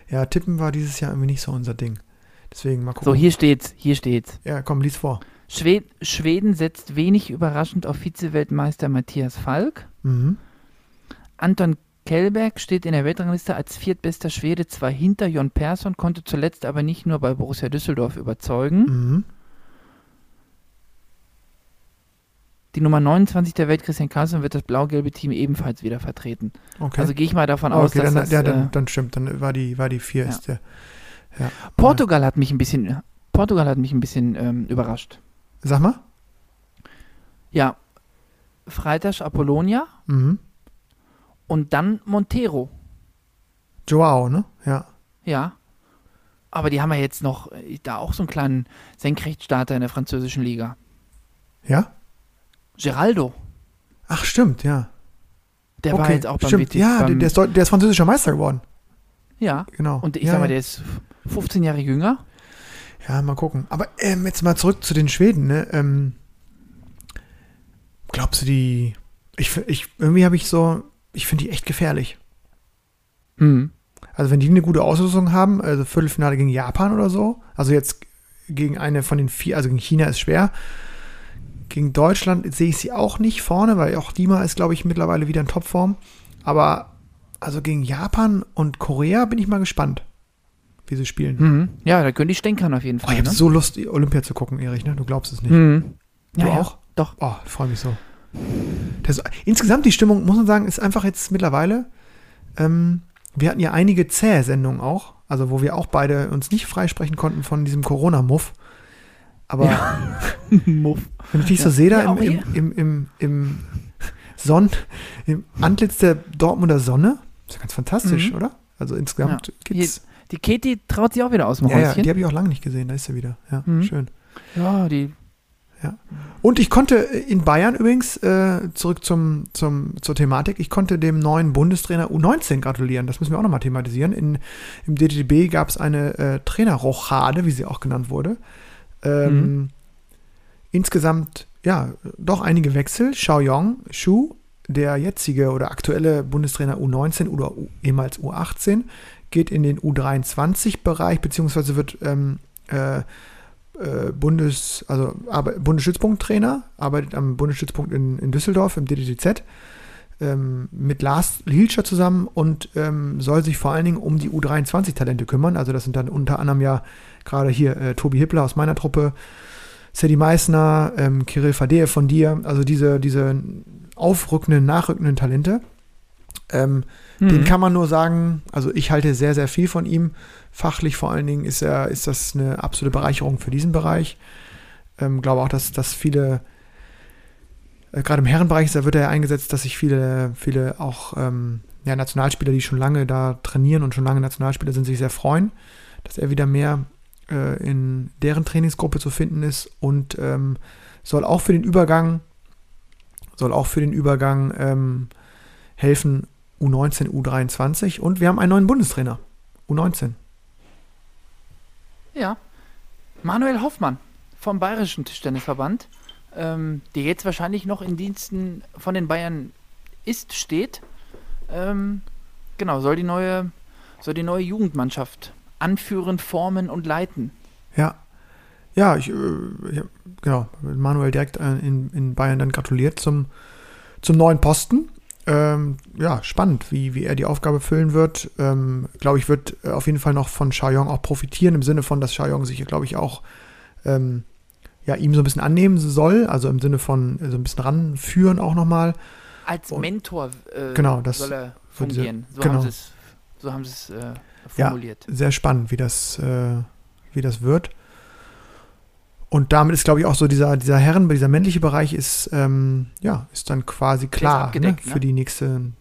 Ja, Tippen war dieses Jahr irgendwie nicht so unser Ding. Deswegen mal gucken. So, hier steht's, hier steht's. Ja, komm, lies vor. Schwed Schweden setzt wenig überraschend auf Vize-Weltmeister Matthias Falk. Mhm. Anton Kellberg steht in der Weltrangliste als viertbester Schwede, zwar hinter Jon Persson, konnte zuletzt aber nicht nur bei Borussia Düsseldorf überzeugen. Mhm. Die Nummer 29 der Welt, Christian Carlsen, wird das blau-gelbe Team ebenfalls wieder vertreten. Okay. Also gehe ich mal davon Oh, aus, okay, dass dann, das, ja, äh, dann, dann stimmt. Dann war die, war die vier Ja. ist der. Ja. Portugal hat mich ein bisschen, Portugal hat mich ein bisschen ähm, überrascht. Sag mal. Ja, Freitags Apollonia Mhm. Und dann Montero. Joao, ne? Ja. Ja. Aber die haben ja jetzt noch äh, da auch so einen kleinen Senkrechtstarter in der französischen Liga. Ja? Geraldo, Ach, stimmt, ja. der war okay, jetzt auch beim stimmt. WT. Ja, beim, der, ist, der ist französischer Meister geworden. ja. Genau. Und ich ja, sag mal, der ist 15 Jahre jünger. Ja, mal gucken. Aber ähm, jetzt mal zurück zu den Schweden, ne? Ähm, glaubst du die. Ich, ich, irgendwie habe ich so. Ich finde die echt gefährlich. Hm. Also, wenn die eine gute Auslösung haben, also Viertelfinale gegen Japan oder so, also jetzt gegen eine von den vier, also gegen China ist schwer. Gegen Deutschland sehe ich sie auch nicht vorne, weil auch Dima ist, glaube ich, mittlerweile wieder in Topform. Aber also gegen Japan und Korea bin ich mal gespannt, wie sie spielen. Hm. Ja, da können die stänkern auf jeden Oh, Fall. ich habe ne? so Lust, Olympia zu gucken, Erich, ne? Du glaubst es nicht. Hm. Ja, Du ja, auch? Doch. Oh, ich freue mich so. Das, insgesamt die Stimmung, muss man sagen, ist einfach jetzt mittlerweile. Ähm, wir hatten ja einige zähe Sendungen auch, also wo wir auch beide uns nicht freisprechen konnten von diesem Corona-Muff. Aber Muff. wenn ich dich so Ja. sehe, da Ja, im, im, im, im, im, Sonn, im Antlitz der Dortmunder Sonne, ist ja ganz fantastisch, Mhm. oder? Also insgesamt Ja. gibt's. Die Katie traut sich auch wieder aus dem Ja, ja, Häuschen. die habe ich auch lange nicht gesehen, da ist sie wieder. Ja, Mhm. schön. Ja, die. Und ich konnte in Bayern übrigens, äh, zurück zum, zum, zur Thematik, ich konnte dem neuen Bundestrainer U19 gratulieren. Das müssen wir auch nochmal thematisieren. In, Im DTB gab es eine äh, Trainerrochade, wie sie auch genannt wurde. Ähm, Mhm. Insgesamt, ja, doch einige Wechsel. Xiaoyong Shu, der jetzige oder aktuelle Bundestrainer U19 oder U, ehemals U18, geht in den U23-Bereich, beziehungsweise wird ähm, äh, äh, Bundes, also Arbe Bundesstützpunkttrainer, arbeitet am Bundesstützpunkt in, in Düsseldorf im DDTZ ähm, mit Lars Hilscher zusammen und ähm, soll sich vor allen Dingen um die U23-Talente kümmern. Also das sind dann unter anderem ja gerade hier äh, Tobi Hippler aus meiner Truppe, Sadie Meissner, ähm, Kirill Fadeev von dir, also diese, diese aufrückenden, nachrückenden Talente. Ähm, Den Mhm. kann man nur sagen, also ich halte sehr, sehr viel von ihm. Fachlich vor allen Dingen ist er, ist das eine absolute Bereicherung für diesen Bereich. Ähm, glaube auch, dass, dass viele, äh, gerade im Herrenbereich, da wird er ja eingesetzt, dass sich viele, viele auch ähm, ja, Nationalspieler, die schon lange da trainieren und schon lange Nationalspieler sind, sich sehr freuen, dass er wieder mehr äh, in deren Trainingsgruppe zu finden ist und ähm, soll auch für den Übergang, soll auch für den Übergang ähm, helfen, U19, U23 und wir haben einen neuen Bundestrainer, U19. Ja. Manuel Hoffmann vom Bayerischen Tischtennisverband, ähm, der jetzt wahrscheinlich noch in Diensten von den Bayern ist, steht. Ähm, genau, soll die neue, soll die neue Jugendmannschaft anführen, formen und leiten. Ja. Ja, ich, äh, hab, genau, Manuel direkt äh, in, in Bayern dann gratuliert zum, zum neuen Posten. Ähm, ja, spannend, wie, wie er die Aufgabe füllen wird. Ähm, glaube ich, wird äh, auf jeden Fall noch von Xiaoyong auch profitieren, im Sinne von, dass Xiaoyong sich, glaube ich, auch ähm, ja, ihm so ein bisschen annehmen soll, also im Sinne von äh, so ein bisschen ranführen auch nochmal. Als Und- Mentor äh, Genau, das soll er fungieren. so genau. haben sie es, so haben sie es äh, Ja. formuliert. Sehr spannend, wie das, äh, wie das wird. Und damit ist, glaube ich, auch so dieser, dieser Herren, dieser männliche Bereich ist, ähm, ja, ist dann quasi klar ne, abgedeckt, für ne? die nächste.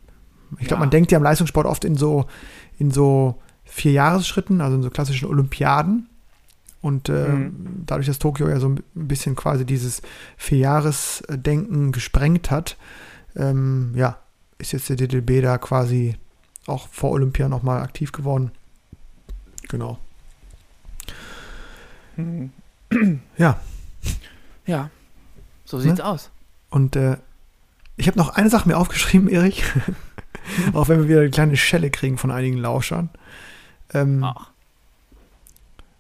Ich glaube, Ja. man denkt ja im Leistungssport oft in so, in so vier Jahresschritten, also in so klassischen Olympiaden. Und äh, Mhm. dadurch, dass Tokio ja so ein bisschen quasi dieses Vierjahresdenken gesprengt hat, ähm, ja, ist jetzt der DDB da quasi auch vor Olympia nochmal aktiv geworden. Genau. Ja, Ja, so sieht's Ne? aus. und äh, ich habe noch eine Sache mir aufgeschrieben, Erich. auch wenn wir wieder eine kleine Schelle kriegen von einigen Lauschern. Ähm, Ach.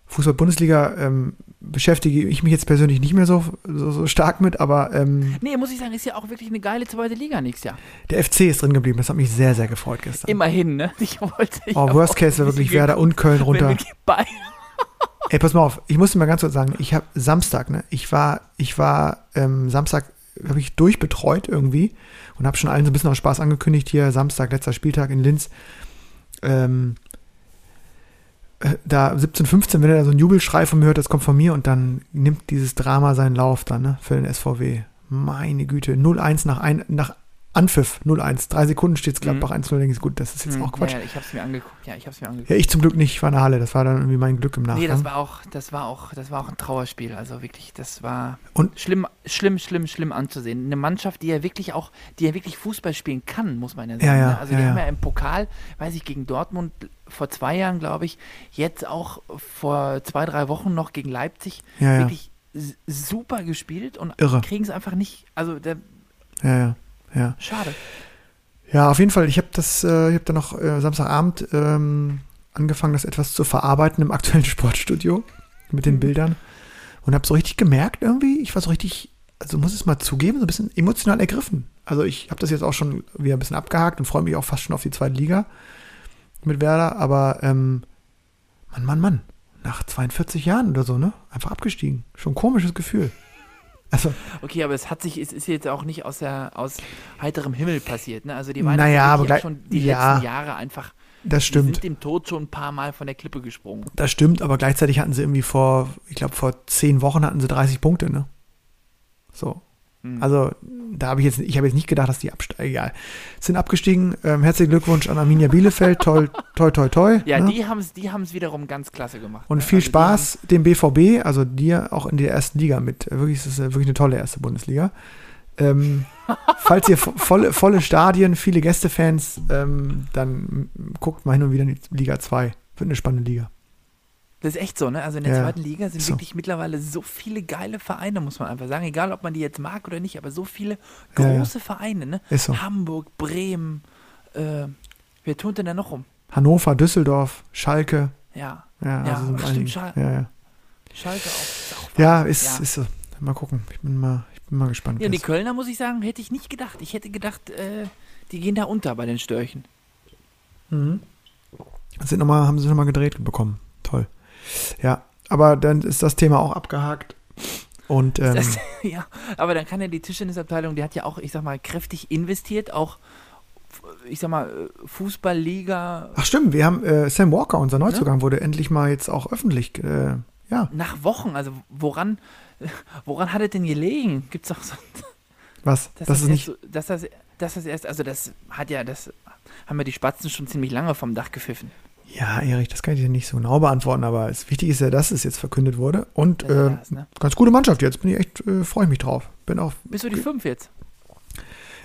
Fußball-Bundesliga ähm, beschäftige ich mich jetzt persönlich nicht mehr so, so, so stark mit, aber ähm, Nee, muss ich sagen, ist ja auch wirklich eine geile zweite Liga nächstes Jahr. der FC ist drin geblieben. Das hat mich sehr, sehr gefreut gestern. Immerhin, ne? Ich wollte. Ich oh, Worst Case wäre wirklich Werder und Köln geguckt, wenn runter. wir Bayern- Ey, pass mal auf, ich musste mal ganz kurz sagen, ich habe Samstag, ne, ich war, ich war ähm, Samstag habe ich durchbetreut irgendwie und habe schon allen so ein bisschen aus Spaß angekündigt, hier Samstag, letzter Spieltag in Linz. Ähm, äh, da 17, 15, wenn er da so einen Jubelschrei von mir hört, das kommt von mir und dann nimmt dieses Drama seinen Lauf dann, ne, für den SVW. Meine Güte, 0-1 nach, ein, nach Anpfiff, 0-1. Drei Sekunden steht es Gladbach 1-0, denke ich, gut, das ist jetzt Hm, auch Quatsch. Ja, ja, ich hab's mir angeguckt. Ja, ich hab's mir angeguckt. Ja, ich zum Glück nicht, ich war in der Halle, das war dann irgendwie mein Glück im Nachgang. Nee, das war auch, das war auch, das war auch ein Trauerspiel. Also wirklich, das war Und- schlimm, schlimm, schlimm, schlimm anzusehen. Eine Mannschaft, die ja wirklich auch, die ja wirklich Fußball spielen kann, muss man ja sagen. Ja, ja, ne? Also die haben ja im Pokal, weiß ich, gegen Dortmund vor zwei Jahren, glaube ich, jetzt auch vor zwei, drei Wochen noch gegen Leipzig wirklich super gespielt und kriegen es einfach nicht. Also der, ja, ja, ja. schade. Ja, auf jeden Fall. Ich habe das, äh, ich habe dann noch äh, Samstagabend ähm, angefangen, das etwas zu verarbeiten im aktuellen Sportstudio mit den Mhm. Bildern und habe so richtig gemerkt irgendwie, ich war so richtig, also muss es mal zugeben, so ein bisschen emotional ergriffen. Also ich habe das jetzt auch schon wieder ein bisschen abgehakt und freue mich auch fast schon auf die zweite Liga mit Werder, aber ähm, Mann, Mann, Mann, nach 42 Jahren oder so, ne? Einfach abgestiegen. Schon ein komisches Gefühl. Also, Okay, aber es hat sich, es ist jetzt auch nicht aus der, aus heiterem Himmel passiert, ne? Also die waren Naja, aber gleich- schon die ja. letzten Jahre einfach das stimmt. sind dem Tod schon ein paar Mal von der Klippe gesprungen. Das stimmt, aber gleichzeitig hatten sie irgendwie vor, ich glaube, vor zehn Wochen hatten sie 30 Punkte, ne? So. Hm. Also, da habe ich jetzt, ich habe jetzt nicht gedacht, dass die absteigen. Egal. Sind abgestiegen. Ähm, herzlichen Glückwunsch an Arminia Bielefeld. Toll, toi, toi, toi. ja, ne? die haben es die haben's wiederum ganz klasse gemacht. Und ne? viel Also Spaß dem BVB, also dir auch in der ersten Liga mit. Äh, Wirklich, es ist äh, wirklich eine tolle erste Bundesliga. Ähm, falls ihr vo- volle, volle Stadien, viele Gästefans, ähm, dann guckt mal hin und wieder in die Liga 2. Wird eine spannende Liga. Das ist echt so, ne? Also in der Ja, zweiten Liga sind so. wirklich mittlerweile so viele geile Vereine, muss man einfach sagen. Egal, ob man die jetzt mag oder nicht, aber so viele Ja, ja. große Vereine, ne? Ist so. Hamburg, Bremen, äh, wer tut denn da noch rum? Hannover, Düsseldorf, Schalke. Ja, Ja, Ja, also sind stimmt. Schal- ja, ja. Schalke auch. Auch ja, ist, ist so. Mal gucken. Ich bin mal, ich bin mal gespannt. Ja, die Kölner, muss ich sagen, hätte ich nicht gedacht. Ich hätte gedacht, äh, die gehen da unter bei den Störchen. Mhm. Sind noch mal, haben sie nochmal gedreht bekommen. Ja, aber dann ist das Thema auch abgehakt. Und ähm, Das, ja, aber dann kann ja die Tischtennisabteilung, die hat ja auch, ich sag mal, kräftig investiert, auch, ich sag mal, Fußballliga ach stimmt, wir haben äh, Sam Walker, unser Neuzugang, wurde endlich mal jetzt auch öffentlich. Äh, ja, nach Wochen. Also woran, woran hat es denn gelegen? Gibt's auch so, was? dass das das, ist nicht. so, dass das, das ist erst, also das hat ja, das haben ja die Spatzen schon ziemlich lange vom Dach gepfiffen. Ja, Erich, das kann ich dir nicht so genau beantworten, aber es, wichtig ist ja, dass es jetzt verkündet wurde. Und ist äh, das, ne? ganz gute Mannschaft jetzt. Bin ich echt, äh, freue ich mich drauf. Bin auch, Bist du die fünf jetzt?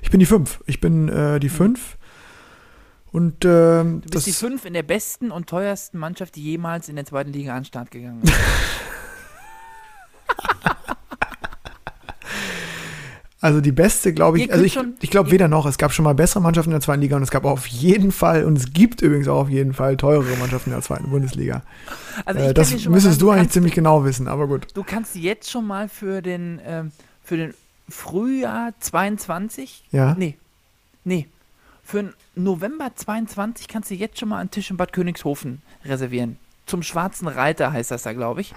ich bin die fünf. Ich bin äh, die fünf. Und ähm, Mhm. Du bist das, die fünf in der besten und teuersten Mannschaft, die jemals in der zweiten Liga an den Start gegangen ist. also die beste, glaube ich. Also ich, schon- ich glaube weder noch. Es gab schon mal bessere Mannschaften in der zweiten Liga und es gab auf jeden Fall, und es gibt übrigens auch auf jeden Fall teurere Mannschaften in der zweiten Bundesliga. Also Äh, das müsstest sagen, du eigentlich ziemlich genau wissen, aber gut. Du kannst jetzt schon mal für den, ähm, für den Frühjahr 22, Ja. nee, nee, für den November 22 kannst du jetzt schon mal einen Tisch in Bad Königshofen reservieren. Zum Schwarzen Reiter heißt das da, glaube ich.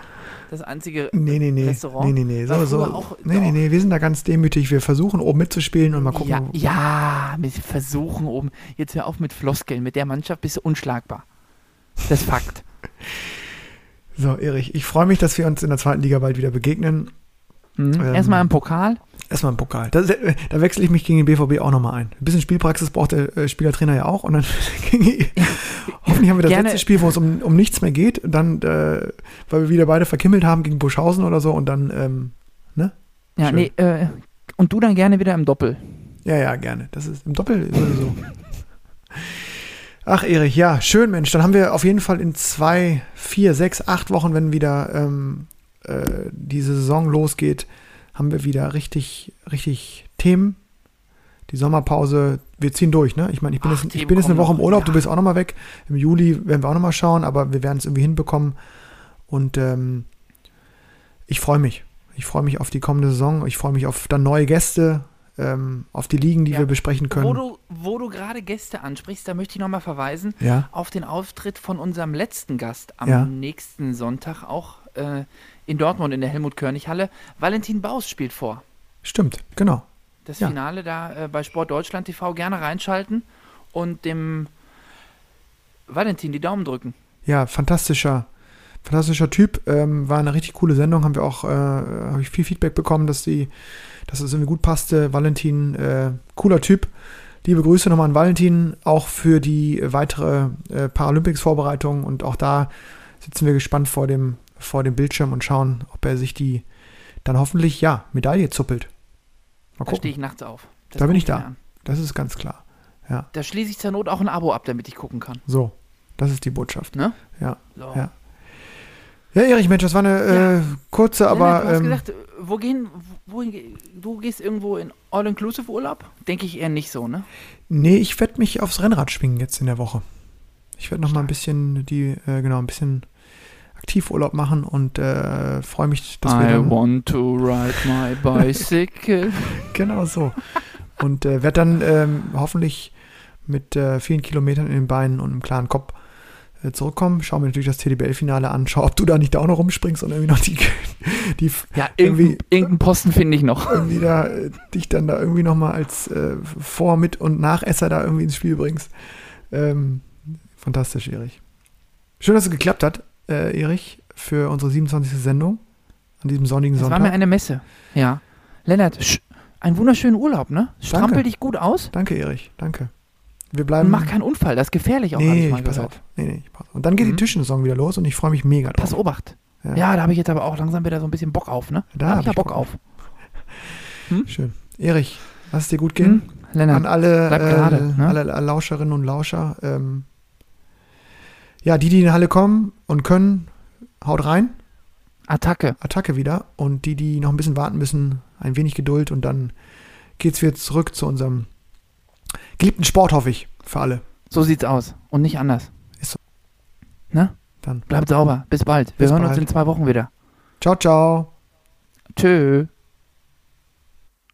Das einzige Nee, nee, nee. Restaurant? Nee, nee, nee. So, so. auch- nee, nee, nee. Wir sind da ganz demütig. Wir versuchen oben mitzuspielen und mal gucken. Ja, ja, mit Versuchen oben. Jetzt hör auf mit Floskeln. Mit der Mannschaft bist du unschlagbar. Das ist Fakt. So, Erich, ich freue mich, dass wir uns in der zweiten Liga bald wieder begegnen. Mhm. Ähm, Erstmal im Pokal. Erstmal im Pokal. Da, da wechsle ich mich gegen den BVB auch nochmal ein. Ein bisschen Spielpraxis braucht der äh, Spielertrainer ja auch. Und dann hoffentlich haben wir das Gerne. letzte Spiel, wo es um, um nichts mehr geht. Und dann, äh, weil wir wieder beide verkimmelt haben gegen Buschhausen oder so. Und dann, ähm, Ja, Schön. nee, äh, und du dann gerne wieder im Doppel. ja, ja, gerne. Das ist im Doppel sowieso. Ach, Erich, ja, schön, Mensch. Dann haben wir auf jeden Fall in zwei, vier, sechs, acht Wochen, wenn wieder ähm, äh, diese Saison losgeht, haben wir wieder richtig, richtig Themen. Die Sommerpause, wir ziehen durch, ne? Ich meine, ich bin, Ach, jetzt, ich bin jetzt eine Woche im Urlaub, ja. du bist auch nochmal weg. Im Juli werden wir auch nochmal schauen, aber wir werden es irgendwie hinbekommen. Und ähm, ich freue mich. Ich freue mich auf die kommende Saison. Ich freue mich auf dann neue Gäste, ähm, auf die Ligen, die Ja. wir besprechen können. Wo du, wo du gerade Gäste ansprichst, da möchte ich nochmal verweisen ja, auf den Auftritt von unserem letzten Gast am nächsten Sonntag, auch äh, in Dortmund in der Helmut-Körnig-Halle. Valentin Baus spielt vor. stimmt, genau. Das Ja. Finale da äh, bei Sport Deutschland TV gerne reinschalten und dem Valentin die Daumen drücken. Ja, fantastischer, fantastischer Typ. Ähm, war eine richtig coole Sendung. Haben wir auch, äh, habe ich viel Feedback bekommen, dass die, dass es irgendwie gut passte. Valentin, äh, cooler Typ. Liebe Grüße nochmal an Valentin, auch für die weitere äh, Paralympics-Vorbereitung. Und auch da sitzen wir gespannt vor dem, vor dem Bildschirm und schauen, ob er sich die dann hoffentlich, ja, Medaille zuppelt. Mal Da stehe gucken. ich nachts auf. Das Da bin ich da. an. Das ist ganz klar. Da schließe ich zur Not auch ein Abo ab, damit ich gucken kann. So, das ist die Botschaft. Ne? Ja. So. Ja. Ja, Erich, Mensch, das war eine Ja. äh, kurze, Lennart, aber. du hast ähm, gesagt, wo gehen, wohin, du gehst irgendwo in All-Inclusive-Urlaub? Denke ich eher nicht so, ne? Nee, ich werde mich aufs Rennrad schwingen jetzt in der Woche. Ich werde noch mal ein bisschen die, äh, genau, ein bisschen Aktivurlaub machen und äh, freue mich, dass wir dann, want to ride my bicycle. genau so und äh, werde dann ähm, hoffentlich mit äh, vielen Kilometern in den Beinen und einem klaren Kopf äh, zurückkommen. Schau mir natürlich das TDBL-Finale an. Schau, ob du da nicht auch noch rumspringst und irgendwie noch die, die ja, Irgendwie- irgendeinen irgendein Posten finde ich noch. irgendwie da äh, dich dann da irgendwie noch mal als äh, Vor-, Mit- und Nachesser da irgendwie ins Spiel bringst. Ähm, fantastisch, Erich. Schön, dass es geklappt hat, äh, Erich, für unsere 27. Sendung an diesem sonnigen Das war Sonntag. mir eine Messe. Ja. Lennart, einen wunderschönen Urlaub, ne? Strampel Danke. dich gut aus danke, Erich, danke. Wir und bleiben. mach keinen Unfall. Das ist gefährlich auch, nee, ich ich pass gehört. auf. Nee, nee, ich pass auf. Und dann geht Mhm. die Tischensaison wieder los und ich freue mich mega drauf. Pass Obacht. Ja. Ja, da habe ich jetzt aber auch langsam wieder so ein bisschen Bock auf, ne? Da hab hab ich ja Bock Bock auf. Schön. Erich, lass es dir gut gehen. Hm? Lennart, an alle, bleib äh, gerade, ne? alle Lauscherinnen und Lauscher. Ähm, ja, die, die in die Halle kommen und können, haut rein. Attacke. Attacke wieder. Und die, die noch ein bisschen warten müssen, ein wenig Geduld und dann geht's wieder zurück zu unserem geliebten Sport, hoffe ich, für alle. So sieht's aus. Und nicht anders. Ist so. Ne? Dann Bleibt sauber. Bis bald. Wir Bis hören bald. uns in zwei Wochen wieder. ciao, ciao. Tschö.